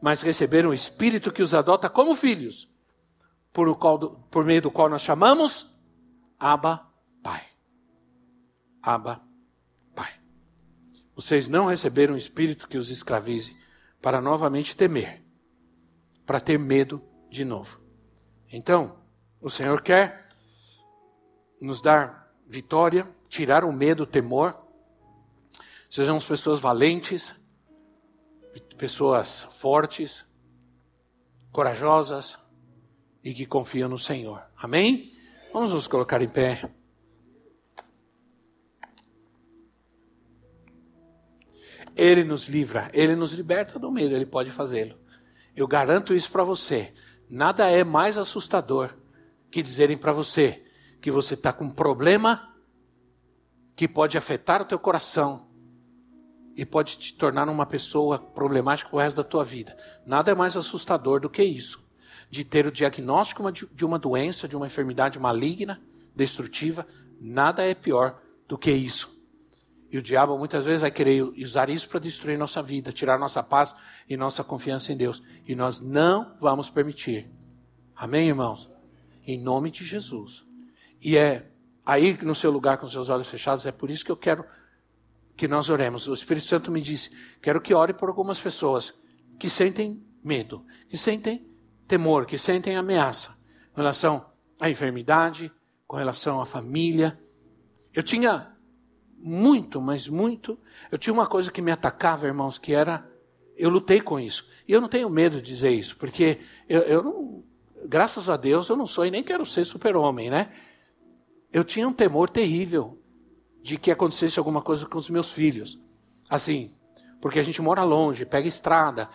mas receberam o Espírito que os adota como filhos, por, qual, por meio do qual nós chamamos Abba Pai. Abba Pai. Vocês não receberam o Espírito que os escravize para novamente temer, para ter medo de novo. Então, o Senhor quer nos dar vitória, tirar o medo, o temor. Sejamos pessoas valentes, pessoas fortes, corajosas e que confiam no Senhor. Amém? Vamos nos colocar em pé. Ele nos livra, ele nos liberta do medo, ele pode fazê-lo. Eu garanto isso para você. Nada é mais assustador que dizerem para você que você está com um problema que pode afetar o teu coração e pode te tornar uma pessoa problemática o resto da tua vida. Nada é mais assustador do que isso. de ter o diagnóstico de uma doença, de uma enfermidade maligna, destrutiva. Nada é pior do que isso. E o diabo muitas vezes vai querer usar isso para destruir nossa vida, tirar nossa paz e nossa confiança em Deus. E nós não vamos permitir. Amém, irmãos? Em nome de Jesus. E é aí no seu lugar com seus olhos fechados, é por isso que eu quero que nós oremos. O Espírito Santo me disse: quero que ore por algumas pessoas que sentem medo, que sentem temor, que sentem ameaça com relação à enfermidade, com relação à família. Eu tinha muito, mas muito. Eu tinha uma coisa que me atacava, irmãos, que era. Eu lutei com isso. E eu não tenho medo de dizer isso, porque eu, eu não. Graças a Deus eu não sou e nem quero ser super-homem, né? Eu tinha um temor terrível de que acontecesse alguma coisa com os meus filhos. Assim, porque a gente mora longe, pega estrada.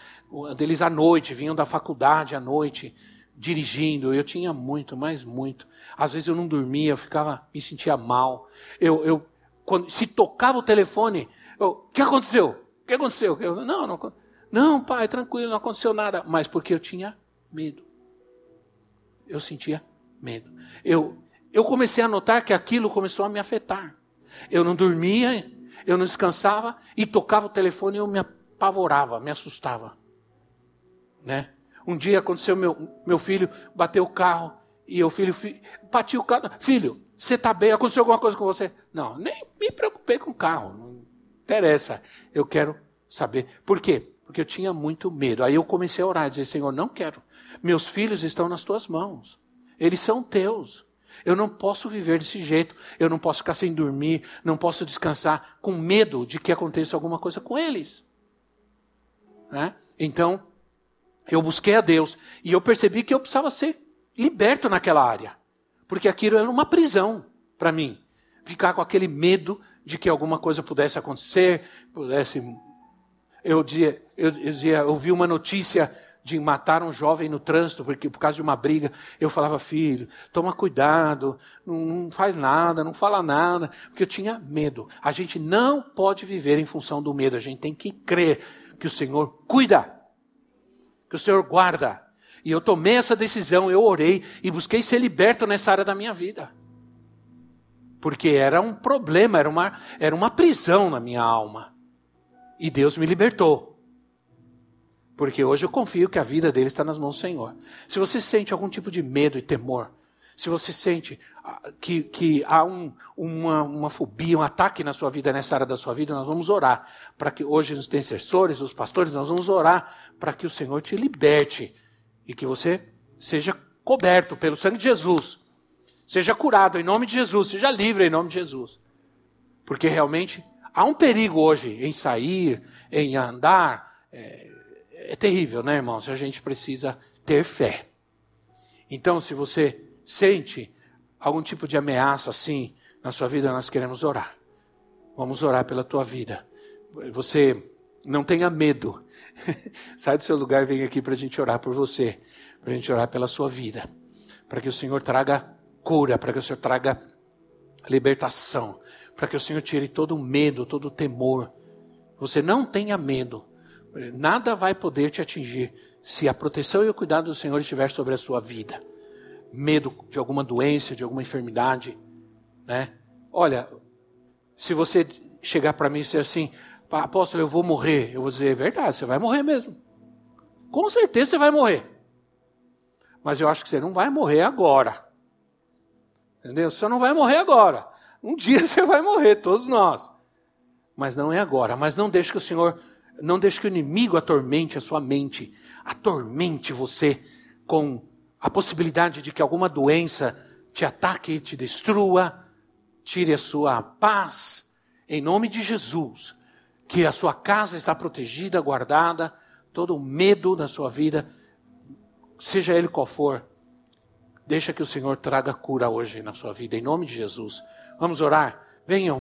Deles à noite, vinham da faculdade à noite, dirigindo. Eu tinha muito, mas muito. Às vezes eu não dormia, eu ficava, me sentia mal. Eu, eu quando, se tocava o telefone, o que aconteceu? O que aconteceu? Eu, não, não, não, pai, tranquilo, não aconteceu nada. Mas porque eu tinha medo. Eu sentia medo. Eu, eu comecei a notar que aquilo começou a me afetar. Eu não dormia, eu não descansava e tocava o telefone e eu me apavorava, me assustava. Né? Um dia aconteceu, meu, meu filho bateu o carro e o filho, filho bati o carro. Filho, você está bem? Aconteceu alguma coisa com você? Não, nem me preocupei com o carro. Não interessa. Eu quero saber. Por quê? Porque eu tinha muito medo. Aí eu comecei a orar, dizer, Senhor, não quero. Meus filhos estão nas tuas mãos. Eles são teus. Eu não posso viver desse jeito. Eu não posso ficar sem dormir. Não posso descansar com medo de que aconteça alguma coisa com eles. Né? Então, eu busquei a Deus e eu percebi que eu precisava ser liberto naquela área. Porque aquilo era uma prisão para mim. Ficar com aquele medo de que alguma coisa pudesse acontecer, pudesse. Eu dizia, eu dizia, eu vi uma notícia de matar um jovem no trânsito porque por causa de uma briga. Eu falava, filho, toma cuidado, não, não faz nada, não fala nada, porque eu tinha medo. A gente não pode viver em função do medo. A gente tem que crer que o Senhor cuida, que o Senhor guarda. E eu tomei essa decisão, eu orei e busquei ser liberto nessa área da minha vida. Porque era um problema, era uma, era uma prisão na minha alma. E Deus me libertou. Porque hoje eu confio que a vida dele está nas mãos do Senhor. Se você sente algum tipo de medo e temor, se você sente ah, que, que há um, uma, uma fobia, um ataque na sua vida, nessa área da sua vida, nós vamos orar. Para que hoje os intercessores, os pastores, nós vamos orar para que o Senhor te liberte e que você seja coberto pelo sangue de Jesus. Seja curado em nome de Jesus, seja livre em nome de Jesus. Porque realmente há um perigo hoje em sair, em andar. É, terrível, né, irmãos? A gente precisa ter fé. Então, se você sente algum tipo de ameaça assim na sua vida, nós queremos orar. Vamos orar pela tua vida. Você não tenha medo. [LAUGHS] Sai do seu lugar e vem aqui para a gente orar por você, para a gente orar pela sua vida, para que o Senhor traga cura, para que o Senhor traga libertação, para que o Senhor tire todo o medo, todo o temor. Você não tenha medo. Nada vai poder te atingir se a proteção e o cuidado do Senhor estiver sobre a sua vida. Medo de alguma doença, de alguma enfermidade, né? Olha, se você chegar para mim e dizer assim, apóstolo, eu vou morrer, eu vou dizer, é verdade, você vai morrer mesmo. Com certeza você vai morrer. Mas eu acho que você não vai morrer agora. Entendeu? Você não vai morrer agora. Um dia [LAUGHS] você vai morrer, todos nós. Mas não é agora. Mas não deixe que o Senhor não deixe que o inimigo atormente a sua mente, atormente você com a possibilidade de que alguma doença te ataque te destrua, tire a sua paz. Em nome de Jesus, que a sua casa está protegida, guardada, todo o medo da sua vida, seja ele qual for, deixa que o Senhor traga cura hoje na sua vida, em nome de Jesus. Vamos orar? Venham.